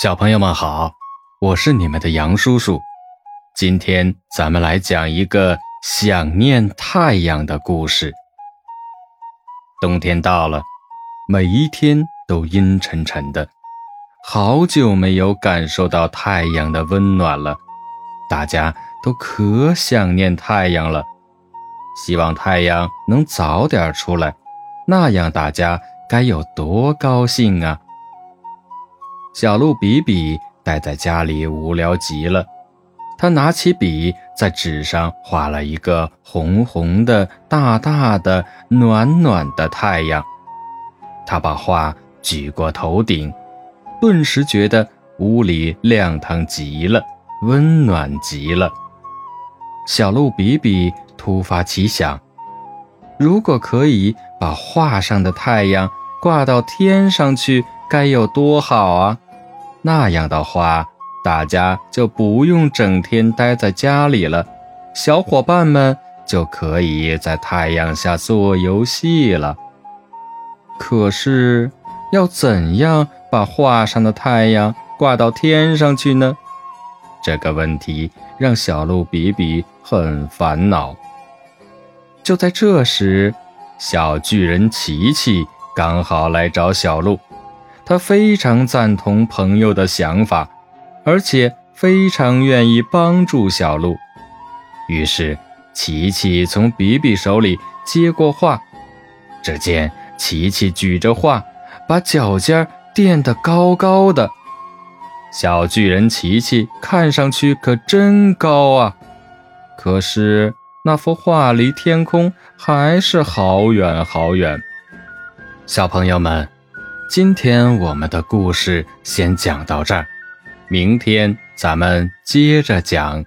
小朋友们好，我是你们的杨叔叔。今天咱们来讲一个想念太阳的故事。冬天到了，每一天都阴沉沉的，好久没有感受到太阳的温暖了，大家都可想念太阳了，希望太阳能早点出来，那样大家该有多高兴啊！小鹿比比待在家里无聊极了，他拿起笔在纸上画了一个红红的、大大的、暖暖的太阳。他把画举过头顶，顿时觉得屋里亮堂极了，温暖极了。小鹿比比突发奇想：如果可以把画上的太阳挂到天上去，该有多好啊！那样的话，大家就不用整天待在家里了，小伙伴们就可以在太阳下做游戏了。可是，要怎样把画上的太阳挂到天上去呢？这个问题让小鹿比比很烦恼。就在这时，小巨人琪琪刚好来找小鹿。他非常赞同朋友的想法，而且非常愿意帮助小鹿。于是，琪琪从比比手里接过画。只见琪琪举着画，把脚尖垫得高高的。小巨人琪琪看上去可真高啊！可是那幅画离天空还是好远好远。小朋友们。今天我们的故事先讲到这儿，明天咱们接着讲。